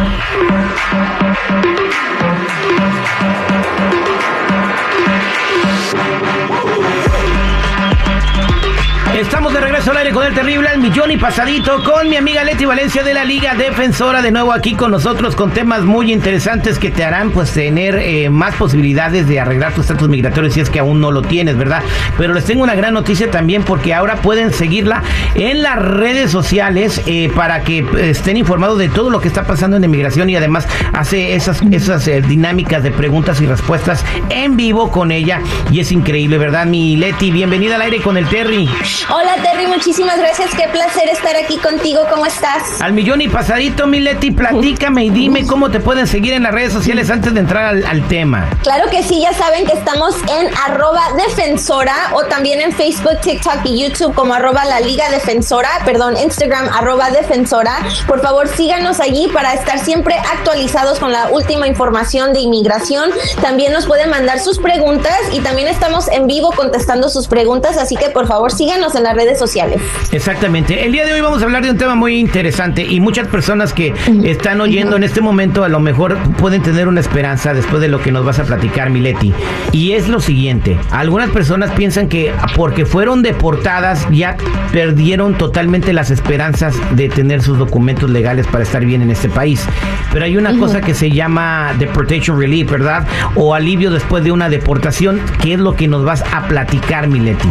Thank you. El terrible al millón y pasadito con mi amiga Leti Valencia de la Liga Defensora de nuevo aquí con nosotros con temas muy interesantes que te harán pues tener eh, más posibilidades de arreglar tu estatus migratorio si es que aún no lo tienes, ¿verdad? Pero les tengo una gran noticia también porque ahora pueden seguirla en las redes sociales eh, para que eh, estén informados de todo lo que está pasando en inmigración y además hace esas, esas dinámicas de preguntas y respuestas en vivo con ella y es increíble, ¿verdad? Mi Leti, bienvenida al aire con el Terry. Hola Terry, muchísimas gracias. Qué placer estar aquí contigo. ¿Cómo estás? Al millón y pasadito, mi Leti, platícame y dime cómo te pueden seguir en las redes sociales antes de entrar al, tema. Claro que sí, ya saben que estamos en arroba defensora o también en Facebook, TikTok y YouTube como arroba la Liga Defensora, perdón, Instagram arroba defensora. Por favor, síganos allí para estar siempre actualizados con la última información de inmigración. También nos pueden mandar sus preguntas y también estamos en vivo contestando sus preguntas, así que por favor síganos en las redes sociales. Exactamente. El día de hoy vamos a hablar de un tema muy interesante y muchas personas que están oyendo en este momento a lo mejor pueden tener una esperanza después de lo que nos vas a platicar, Mileti. Y es lo siguiente, algunas personas piensan que porque fueron deportadas ya perdieron totalmente las esperanzas de tener sus documentos legales para estar bien en este país. Pero hay una cosa que se llama deportation relief, ¿verdad? O alivio después de una deportación, que es lo que nos vas a platicar, Mileti.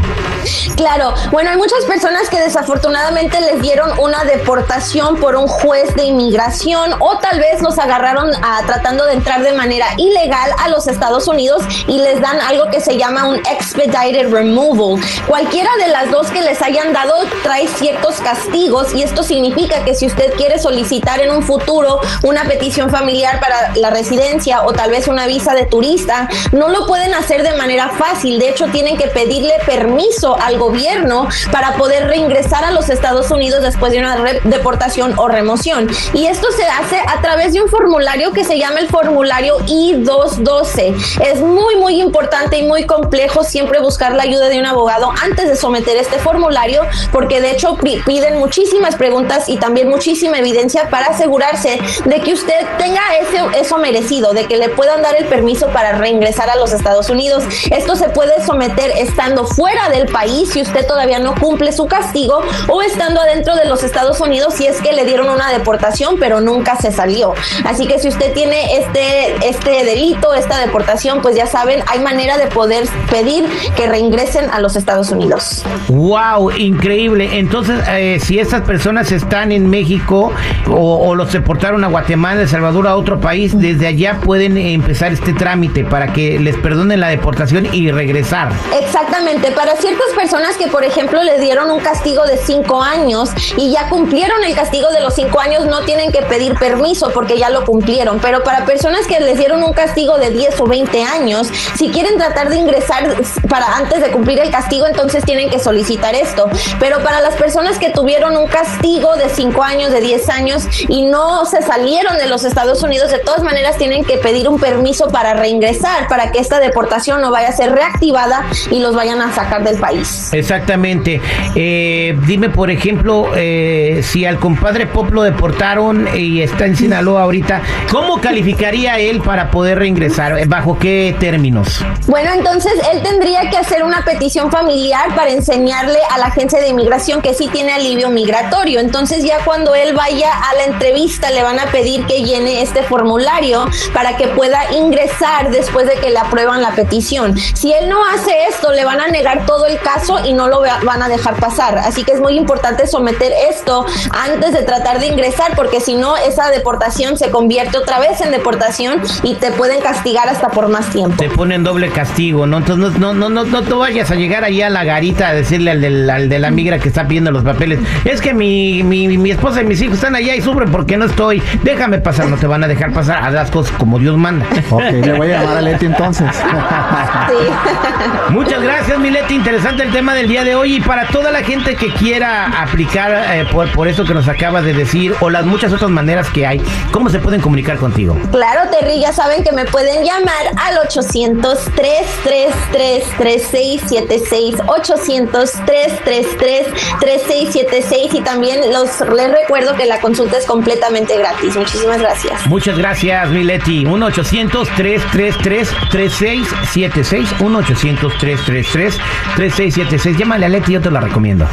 Claro, bueno, muchas personas que desafortunadamente les dieron una deportación por un juez de inmigración o tal vez los agarraron a, tratando de entrar de manera ilegal a los Estados Unidos y les dan algo que se llama un expedited removal. Cualquiera de las dos que les hayan dado trae ciertos castigos y esto significa que si usted quiere solicitar en un futuro una petición familiar para la residencia o tal vez una visa de turista, no lo pueden hacer de manera fácil. De hecho, tienen que pedirle permiso al gobierno para poder reingresar a los Estados Unidos después de una deportación o remoción. Y esto se hace a través de un formulario que se llama el formulario I-212. Es muy, muy importante y muy complejo siempre buscar la ayuda de un abogado antes de someter este formulario, porque de hecho piden muchísimas preguntas y también muchísima evidencia para asegurarse de que usted tenga ese, eso merecido, de que le puedan dar el permiso para reingresar a los Estados Unidos. Esto se puede someter estando fuera del país si usted todavía no cumple su castigo o estando adentro de los Estados Unidos si es que le dieron una deportación pero nunca se salió. Así que si usted tiene este, este delito, esta deportación, pues ya saben, hay manera de poder pedir que reingresen a los Estados Unidos. ¡Wow! Increíble. Entonces, eh, si estas personas están en México o, los deportaron a Guatemala, El Salvador, a otro país, desde allá pueden empezar este trámite para que les perdonen la deportación y regresar. Exactamente. Para ciertas personas que, por ejemplo, le dieron un castigo de cinco años y ya cumplieron el castigo de los cinco años, no tienen que pedir permiso porque ya lo cumplieron. Pero para personas que les dieron un castigo de 10 o 20 años, si quieren tratar de ingresar para antes de cumplir el castigo, entonces tienen que solicitar esto. Pero para las personas que tuvieron un castigo de 5 años, de 10 años y no se salieron de los Estados Unidos, de todas maneras tienen que pedir un permiso para reingresar, para que esta deportación no vaya a ser reactivada y los vayan a sacar del país. Exactamente. Eh, dime, por ejemplo, eh, si al compadre Pop lo deportaron y está en Sinaloa ahorita, ¿cómo calificaría él para poder reingresar? ¿Bajo qué términos? Bueno, entonces él tendría que hacer una petición familiar para enseñarle a la agencia de inmigración que sí tiene alivio migratorio. Entonces ya cuando él vaya a la entrevista le van a pedir que llene este formulario para que pueda ingresar después de que le aprueban la petición. Si él no hace esto, le van a negar todo el caso y no lo van a dejar pasar. Así que es muy importante someter esto antes de tratar de ingresar, porque si no, esa deportación se convierte otra vez en deportación y te pueden castigar hasta por más tiempo. Te ponen doble castigo, ¿no? Entonces no, no, no, no, te vayas a llegar allá a la garita a decirle al, del, al de la migra que está pidiendo los papeles. Es que mi, mi, mi esposa y mis hijos están allá y sufren porque no estoy. Déjame pasar, no te van a dejar pasar. a las cosas como Dios manda. Ok, le voy a llamar a Leti entonces. Muchas gracias, Mileti. Interesante el tema del día de hoy. Y para toda la gente que quiera aplicar eh, por, por eso que nos acabas de decir o las muchas otras maneras que hay, ¿cómo se pueden comunicar contigo? Claro, Terry, ya saben que me pueden llamar al 800-333-3676. 800-333-3676. Y también los, les recuerdo que la consulta es completamente gratis. Muchísimas gracias. Muchas gracias, Mileti. 1-800-333-3676. 1-800-333-3676. Llámale a Leti, te la recomiendo.